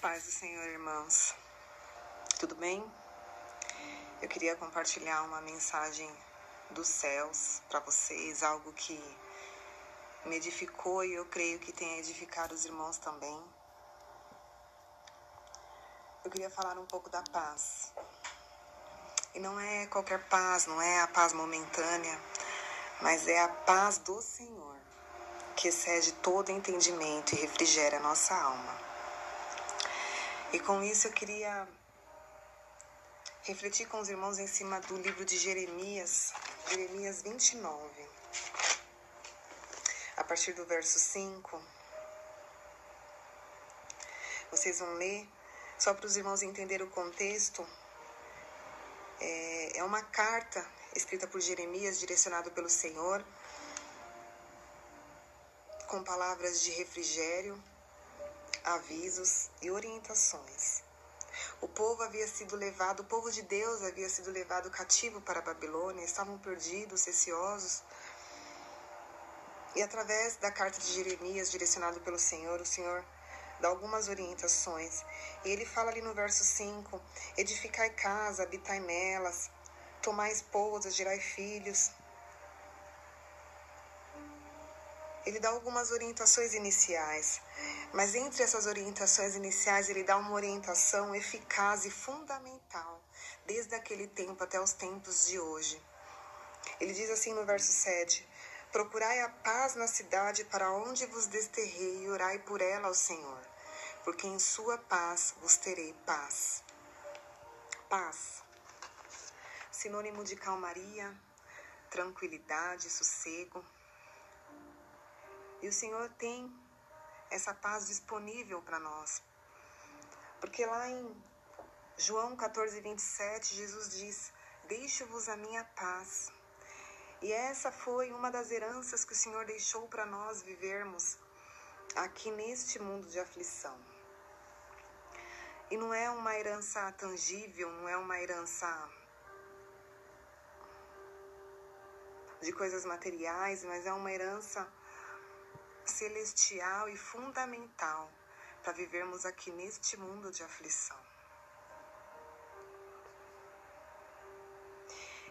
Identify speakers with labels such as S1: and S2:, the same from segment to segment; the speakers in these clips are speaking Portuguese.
S1: Paz do Senhor, irmãos. Tudo bem? Eu queria compartilhar uma mensagem dos céus para vocês, algo que me edificou e eu creio que tenha edificado os irmãos também. Eu queria falar um pouco da paz. E não é qualquer paz, não é a paz momentânea, mas é a paz do Senhor, que excede todo entendimento e refrigera a nossa alma. E com isso eu queria refletir com os irmãos em cima do livro de Jeremias, Jeremias 29. A partir do verso 5. Vocês vão ler, só para os irmãos entenderem o contexto. É, é uma carta escrita por Jeremias, direcionado pelo Senhor, com palavras de refrigério avisos e orientações. O povo havia sido levado, o povo de Deus havia sido levado cativo para a Babilônia, estavam perdidos, receosos. E através da carta de Jeremias, direcionado pelo Senhor, o Senhor dá algumas orientações. E ele fala ali no verso 5: Edificai casa, habitai nelas, tomai esposas, gerai filhos, ele dá algumas orientações iniciais, mas entre essas orientações iniciais, ele dá uma orientação eficaz e fundamental, desde aquele tempo até os tempos de hoje. Ele diz assim no verso 7: Procurai a paz na cidade para onde vos desterrei e orai por ela ao Senhor, porque em sua paz vos terei paz. Paz, sinônimo de calmaria, tranquilidade, sossego e o Senhor tem essa paz disponível para nós. Porque lá em João 14, 27, Jesus diz: Deixo-vos a minha paz. E essa foi uma das heranças que o Senhor deixou para nós vivermos aqui neste mundo de aflição. E não é uma herança tangível, não é uma herança de coisas materiais, mas é uma herança celestial e fundamental para vivermos aqui neste mundo de aflição.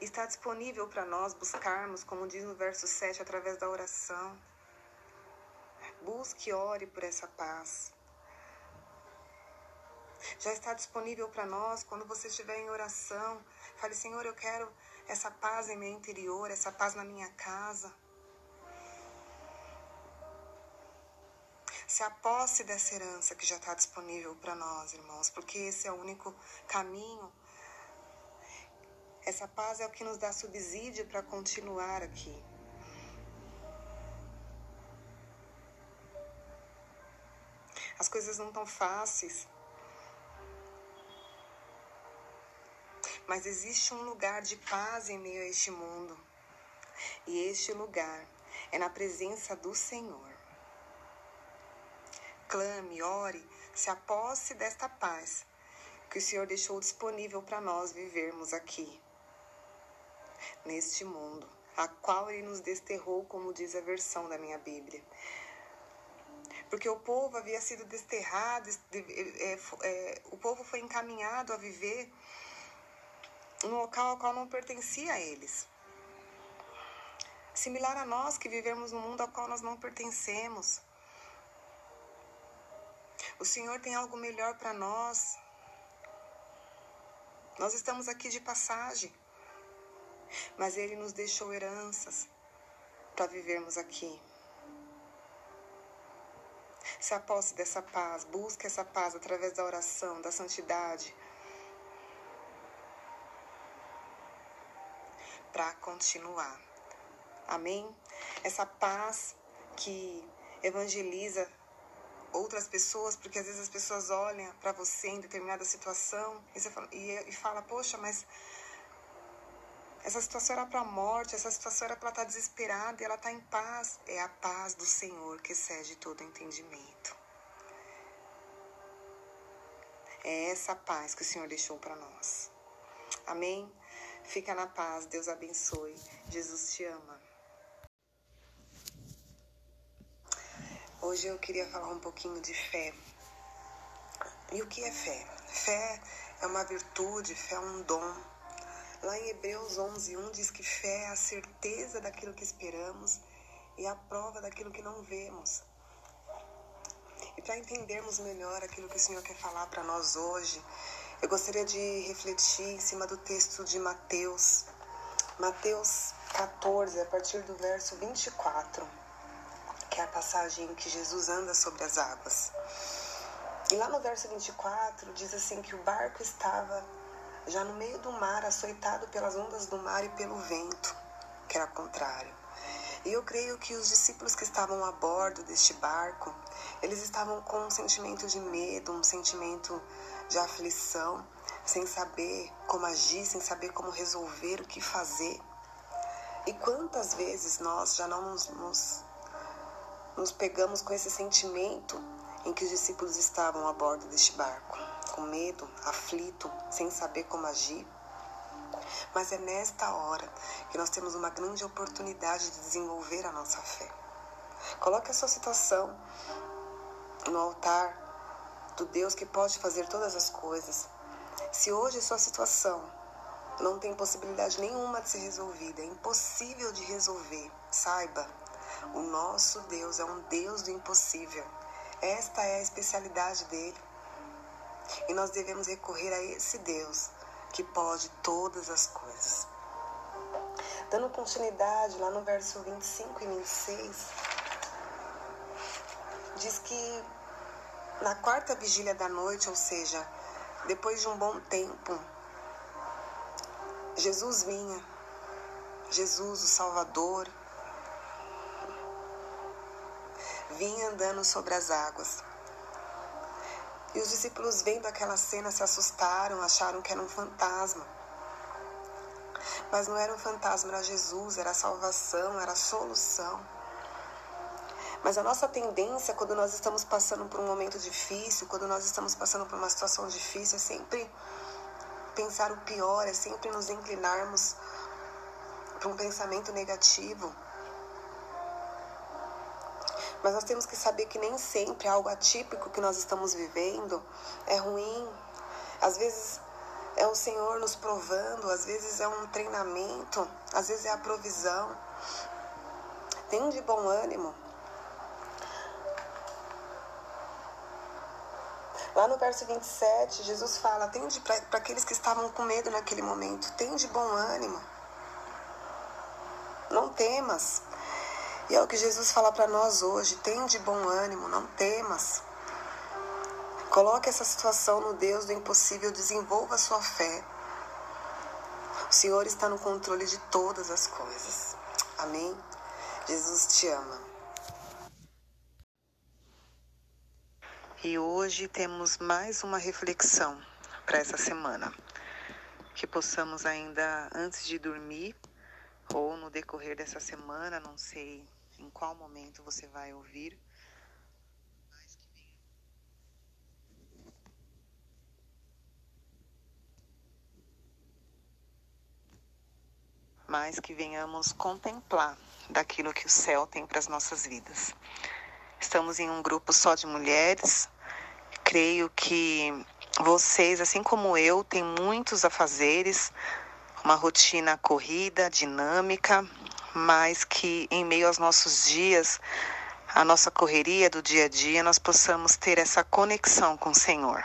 S1: Está disponível para nós buscarmos, como diz no verso 7, através da oração. Busque e ore por essa paz. Já está disponível para nós quando você estiver em oração. Fale, Senhor, eu quero essa paz em meu interior, essa paz na minha casa. Se aposse dessa herança que já está disponível para nós, irmãos, porque esse é o único caminho. Essa paz é o que nos dá subsídio para continuar aqui. As coisas não estão fáceis. Mas existe um lugar de paz em meio a este mundo. E este lugar é na presença do Senhor clame, ore, se aposse desta paz que o Senhor deixou disponível para nós vivermos aqui, neste mundo, a qual Ele nos desterrou, como diz a versão da minha Bíblia. Porque o povo havia sido desterrado, é, é, o povo foi encaminhado a viver num local ao qual não pertencia a eles. Similar a nós que vivemos num mundo ao qual nós não pertencemos. O Senhor tem algo melhor para nós. Nós estamos aqui de passagem, mas Ele nos deixou heranças para vivermos aqui. Se aposse dessa paz, busque essa paz através da oração, da santidade, para continuar. Amém? Essa paz que evangeliza outras pessoas, porque às vezes as pessoas olham para você em determinada situação e, você fala, e, fala, poxa, mas essa situação era para morte, essa situação era para estar tá desesperada e ela está em paz. É a paz do Senhor que excede todo entendimento. É essa paz que o Senhor deixou para nós. Amém? Fica na paz, Deus abençoe. Jesus te ama. Hoje eu queria falar um pouquinho de fé. E o que é fé? Fé é uma virtude, fé é um dom. Lá em Hebreus 11:1 diz que fé é a certeza daquilo que esperamos e a prova daquilo que não vemos. E para entendermos melhor aquilo que o Senhor quer falar para nós hoje, eu gostaria de refletir em cima do texto de Mateus, Mateus 14, a partir do verso 24, que é a passagem que Jesus anda sobre as águas. E lá no verso 24 diz assim que o barco estava já no meio do mar, açoitado pelas ondas do mar e pelo vento, que era contrário. E eu creio que os discípulos que estavam a bordo deste barco, eles estavam com um sentimento de medo, um sentimento de aflição, sem saber como agir, sem saber como resolver, o que fazer. E quantas vezes nós já não nos, nos, nos pegamos com esse sentimento em que os discípulos estavam a bordo deste barco, com medo, aflito, sem saber como agir. Mas é nesta hora que nós temos uma grande oportunidade de desenvolver a nossa fé. Coloque a sua situação no altar do Deus que pode fazer todas as coisas. Se hoje sua situação não tem possibilidade nenhuma de ser resolvida, é impossível de resolver, saiba, o nosso Deus é um Deus do impossível. Esta é a especialidade dele. E nós devemos recorrer a esse Deus que pode todas as coisas. Dando continuidade lá no verso 25 e 26, diz que na quarta vigília da noite, ou seja, depois de um bom tempo, Jesus vinha, Jesus, o Salvador, vinha andando sobre as águas. E os discípulos, vendo aquela cena, se assustaram, acharam que era um fantasma. Mas não era um fantasma, era Jesus, era a salvação, era a solução. Mas a nossa tendência, quando nós estamos passando por um momento difícil, quando nós estamos passando por uma situação difícil, é sempre pensar o pior, é sempre nos inclinarmos para um pensamento negativo. Mas nós temos que saber que nem sempre algo atípico que nós estamos vivendo é ruim. Às vezes é o Senhor nos provando, às vezes é um treinamento, às vezes é a provisão. Tem de bom ânimo. Lá no verso 27, Jesus fala: Tende para aqueles que estavam com medo naquele momento, tem de bom ânimo. Não temas. E é o que Jesus fala para nós hoje: tem de bom ânimo, não temas. Coloque essa situação no Deus do impossível, desenvolva sua fé. O Senhor está no controle de todas as coisas. Amém? Jesus te ama. E hoje temos mais uma reflexão para essa semana. Que possamos ainda, antes de dormir, ou no decorrer dessa semana, não sei em qual momento você vai ouvir. Mas que venhamos contemplar daquilo que o céu tem para as nossas vidas. Estamos em um grupo só de mulheres. Creio que vocês, assim como eu, têm muitos afazeres, uma rotina corrida, dinâmica, mas que em meio aos nossos dias, a nossa correria do dia a dia, nós possamos ter essa conexão com o Senhor.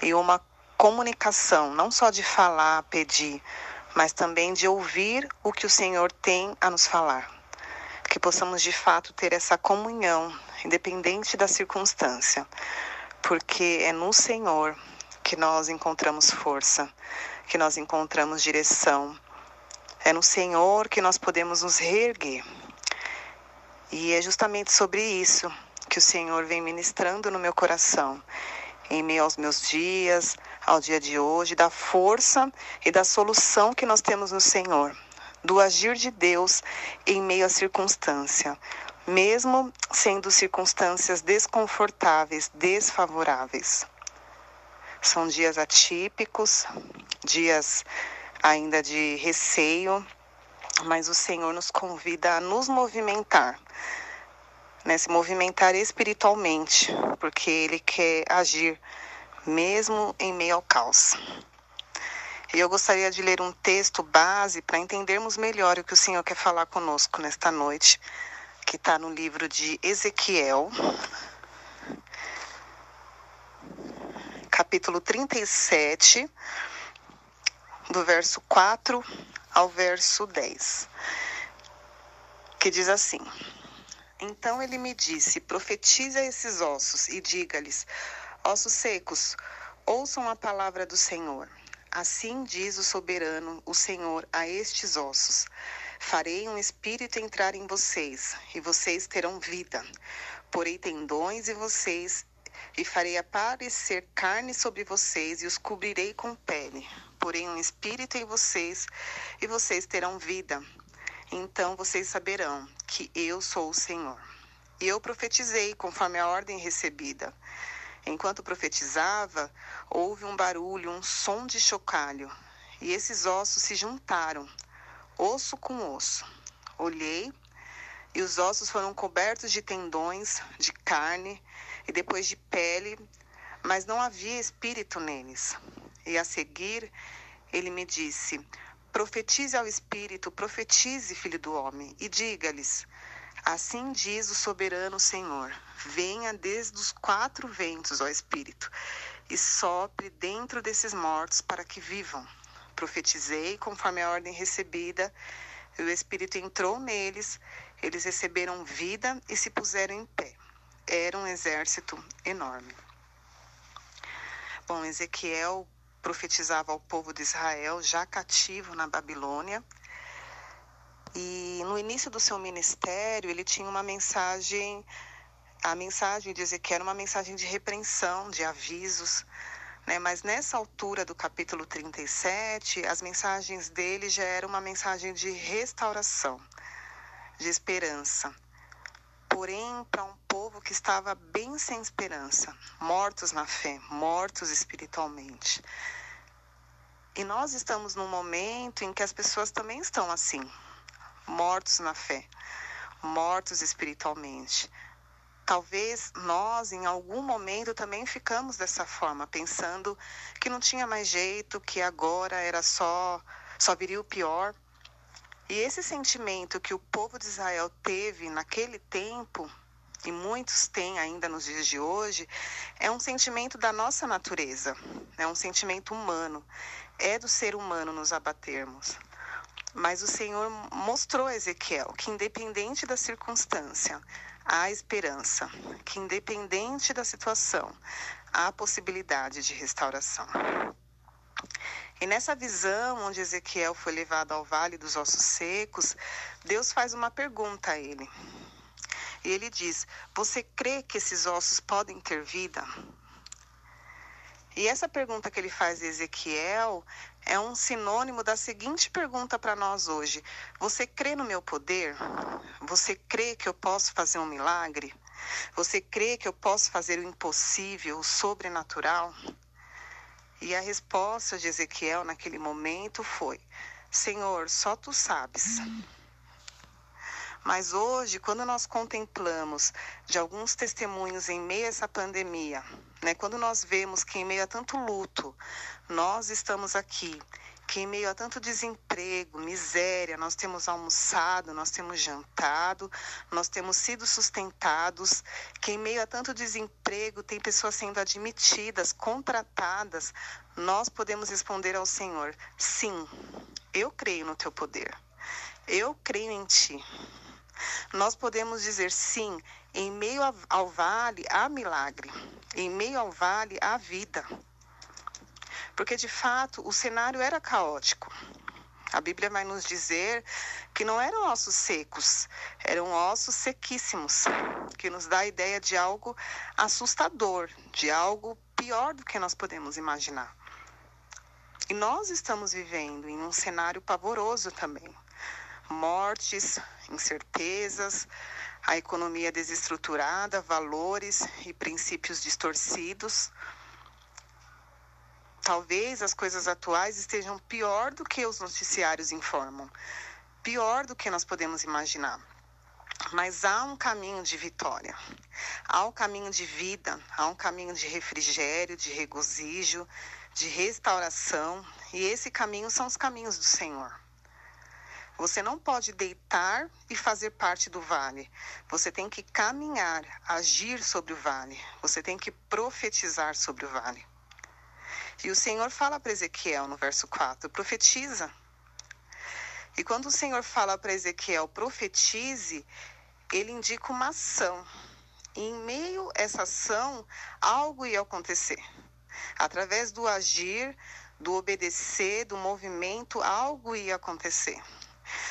S1: E uma comunicação, não só de falar, pedir, mas também de ouvir o que o Senhor tem a nos falar. Que possamos de fato ter essa comunhão, independente da circunstância, porque é no Senhor que nós encontramos força, que nós encontramos direção é no Senhor que nós podemos nos reerguer. E é justamente sobre isso que o Senhor vem ministrando no meu coração, em meio aos meus dias, ao dia de hoje, da força e da solução que nós temos no Senhor, do agir de Deus em meio à circunstância, mesmo sendo circunstâncias desconfortáveis, desfavoráveis. São dias atípicos, dias ainda de receio, mas o Senhor nos convida a nos movimentar, né? se movimentar espiritualmente, porque Ele quer agir mesmo em meio ao caos. E eu gostaria de ler um texto base para entendermos melhor o que o Senhor quer falar conosco nesta noite, que está no livro de Ezequiel, capítulo 37, do verso 4 ao verso 10, que diz assim: Então ele me disse: Profetize a esses ossos e diga-lhes: Ossos secos, ouçam a palavra do Senhor. Assim diz o soberano, o Senhor, a estes ossos: Farei um espírito entrar em vocês, e vocês terão vida. Porei tendões em vocês, e farei aparecer carne sobre vocês, e os cobrirei com pele. Porei um espírito em vocês, e vocês terão vida. Então vocês saberão que eu sou o Senhor. E eu profetizei conforme a ordem recebida. Enquanto profetizava, houve um barulho, um som de chocalho, e esses ossos se juntaram, osso com osso. Olhei, e os ossos foram cobertos de tendões, de carne e depois de pele, mas não havia espírito neles. E a seguir, ele me disse: Profetize ao espírito, profetize, filho do homem, e diga-lhes: Assim diz o soberano Senhor: Venha desde os quatro ventos, ó Espírito, e sopre dentro desses mortos para que vivam. Profetizei conforme a ordem recebida, e o Espírito entrou neles, eles receberam vida e se puseram em pé. Era um exército enorme. Bom, Ezequiel profetizava ao povo de Israel, já cativo na Babilônia, e no início do seu ministério, ele tinha uma mensagem, a mensagem de Ezequiel era uma mensagem de repreensão, de avisos, né? Mas nessa altura do capítulo 37, as mensagens dele já eram uma mensagem de restauração, de esperança. Porém, para um povo que estava bem sem esperança, mortos na fé, mortos espiritualmente. E nós estamos num momento em que as pessoas também estão assim, mortos na fé, mortos espiritualmente. Talvez nós, em algum momento, também ficamos dessa forma, pensando que não tinha mais jeito, que agora era só, só viria o pior. E esse sentimento que o povo de Israel teve naquele tempo, e muitos têm ainda nos dias de hoje, é um sentimento da nossa natureza, é um sentimento humano. É do ser humano nos abatermos. Mas o Senhor mostrou a Ezequiel que, independente da circunstância, há esperança, que, independente da situação, há possibilidade de restauração. E nessa visão, onde Ezequiel foi levado ao vale dos ossos secos, Deus faz uma pergunta a ele. E ele diz: Você crê que esses ossos podem ter vida? E essa pergunta que ele faz a Ezequiel é um sinônimo da seguinte pergunta para nós hoje: Você crê no meu poder? Você crê que eu posso fazer um milagre? Você crê que eu posso fazer o impossível, o sobrenatural? E a resposta de Ezequiel naquele momento foi: Senhor, só tu sabes. Mas hoje, quando nós contemplamos de alguns testemunhos em meio a essa pandemia, né, quando nós vemos que em meio a tanto luto, nós estamos aqui, que em meio a tanto desemprego, miséria, nós temos almoçado, nós temos jantado, nós temos sido sustentados, que em meio a tanto desemprego tem pessoas sendo admitidas, contratadas, nós podemos responder ao Senhor: sim, eu creio no teu poder, eu creio em ti. Nós podemos dizer sim, em meio ao vale há milagre, em meio ao vale há vida. Porque de fato o cenário era caótico. A Bíblia vai nos dizer que não eram ossos secos, eram ossos sequíssimos, que nos dá a ideia de algo assustador, de algo pior do que nós podemos imaginar. E nós estamos vivendo em um cenário pavoroso também mortes, incertezas, a economia desestruturada, valores e princípios distorcidos. Talvez as coisas atuais estejam pior do que os noticiários informam, pior do que nós podemos imaginar. Mas há um caminho de vitória, há um caminho de vida, há um caminho de refrigério, de regozijo, de restauração, e esse caminho são os caminhos do Senhor. Você não pode deitar e fazer parte do vale. Você tem que caminhar, agir sobre o vale. Você tem que profetizar sobre o vale. E o Senhor fala para Ezequiel no verso 4: profetiza. E quando o Senhor fala para Ezequiel, profetize, ele indica uma ação. E em meio a essa ação, algo ia acontecer. Através do agir, do obedecer, do movimento, algo ia acontecer.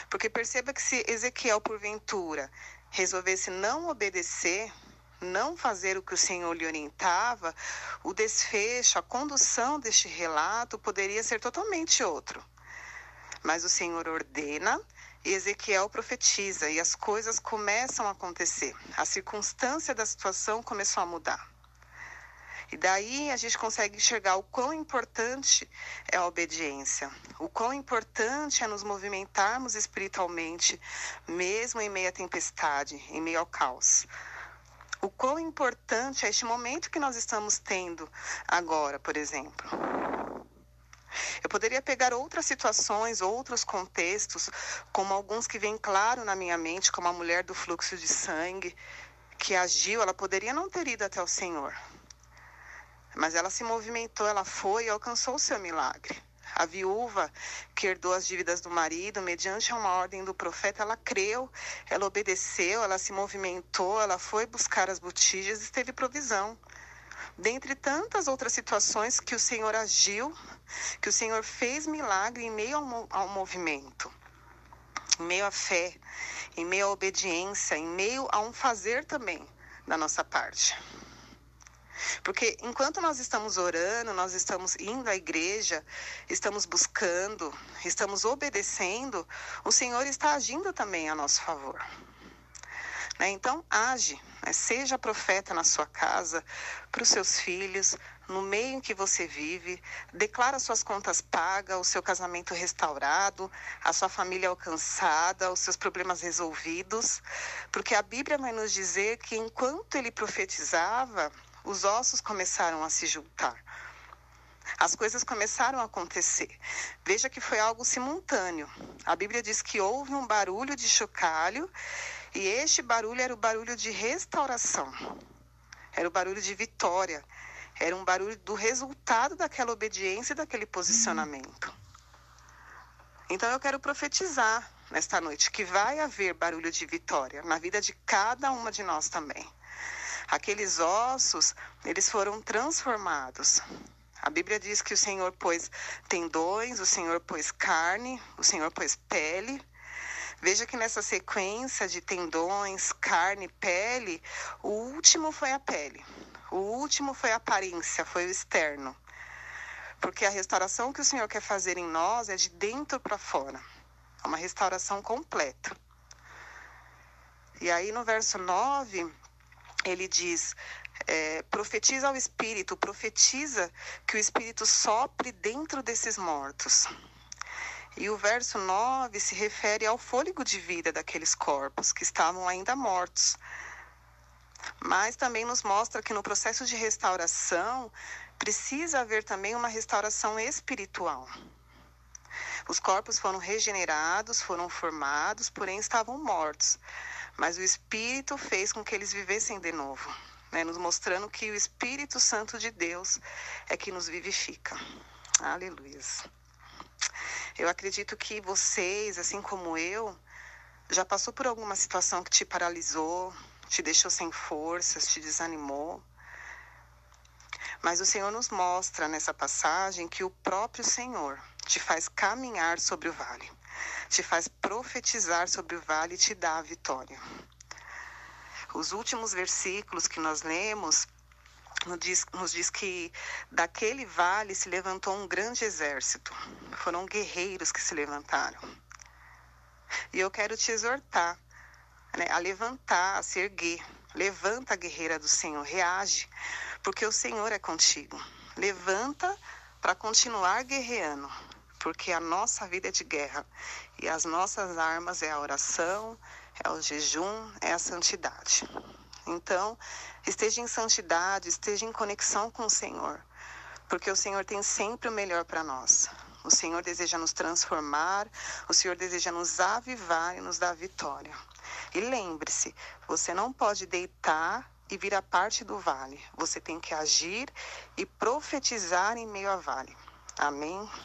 S1: Porque perceba que se Ezequiel, porventura, resolvesse não obedecer, não fazer o que o Senhor lhe orientava, o desfecho, a condução deste relato poderia ser totalmente outro. Mas o Senhor ordena e Ezequiel profetiza e as coisas começam a acontecer. A circunstância da situação começou a mudar. E daí a gente consegue enxergar o quão importante é a obediência, o quão importante é nos movimentarmos espiritualmente, mesmo em meio à tempestade, em meio ao caos. O quão importante é este momento que nós estamos tendo agora, por exemplo. Eu poderia pegar outras situações, outros contextos, como alguns que vêm claro na minha mente, como a mulher do fluxo de sangue, que agiu, ela poderia não ter ido até o Senhor. Mas ela se movimentou, ela foi e alcançou o seu milagre. A viúva que herdou as dívidas do marido, mediante uma ordem do profeta, ela creu, ela obedeceu, ela se movimentou, ela foi buscar as botijas e teve provisão. Dentre tantas outras situações que o Senhor agiu, que o Senhor fez milagre em meio ao, ao movimento, em meio à fé, em meio à obediência, em meio a um fazer também da nossa parte. Porque enquanto nós estamos orando, nós estamos indo à igreja, estamos buscando, estamos obedecendo, o Senhor está agindo também a nosso favor. Né? Então, age, né? seja profeta na sua casa, para os seus filhos, no meio em que você vive, declara suas contas pagas, o seu casamento restaurado, a sua família alcançada, os seus problemas resolvidos, porque a Bíblia vai nos dizer que enquanto ele profetizava, os ossos começaram a se juntar. As coisas começaram a acontecer. Veja que foi algo simultâneo. A Bíblia diz que houve um barulho de chocalho e este barulho era o barulho de restauração. Era o barulho de vitória. Era um barulho do resultado daquela obediência e daquele posicionamento. Então eu quero profetizar nesta noite que vai haver barulho de vitória na vida de cada uma de nós também. Aqueles ossos, eles foram transformados. A Bíblia diz que o Senhor pôs tendões, o Senhor pôs carne, o Senhor pôs pele. Veja que nessa sequência de tendões, carne, pele, o último foi a pele. O último foi a aparência, foi o externo. Porque a restauração que o Senhor quer fazer em nós é de dentro para fora. É uma restauração completa. E aí no verso 9, ele diz: é, profetiza ao Espírito, profetiza que o Espírito sopre dentro desses mortos. E o verso 9 se refere ao fôlego de vida daqueles corpos que estavam ainda mortos. Mas também nos mostra que no processo de restauração precisa haver também uma restauração espiritual. Os corpos foram regenerados, foram formados, porém estavam mortos mas o Espírito fez com que eles vivessem de novo, né? nos mostrando que o Espírito Santo de Deus é que nos vivifica. Aleluia. Eu acredito que vocês, assim como eu, já passou por alguma situação que te paralisou, te deixou sem forças, te desanimou. Mas o Senhor nos mostra nessa passagem que o próprio Senhor te faz caminhar sobre o vale te faz profetizar sobre o vale e te dá a vitória. Os últimos versículos que nós lemos nos diz, nos diz que daquele vale se levantou um grande exército. Foram guerreiros que se levantaram. E eu quero te exortar né, a levantar, a se erguer. Levanta, guerreira do Senhor, reage, porque o Senhor é contigo. Levanta para continuar guerreando, porque a nossa vida é de guerra e as nossas armas é a oração, é o jejum, é a santidade. Então, esteja em santidade, esteja em conexão com o Senhor, porque o Senhor tem sempre o melhor para nós. O Senhor deseja nos transformar, o Senhor deseja nos avivar e nos dar vitória. E lembre-se, você não pode deitar e vir a parte do vale. Você tem que agir e profetizar em meio ao vale. Amém?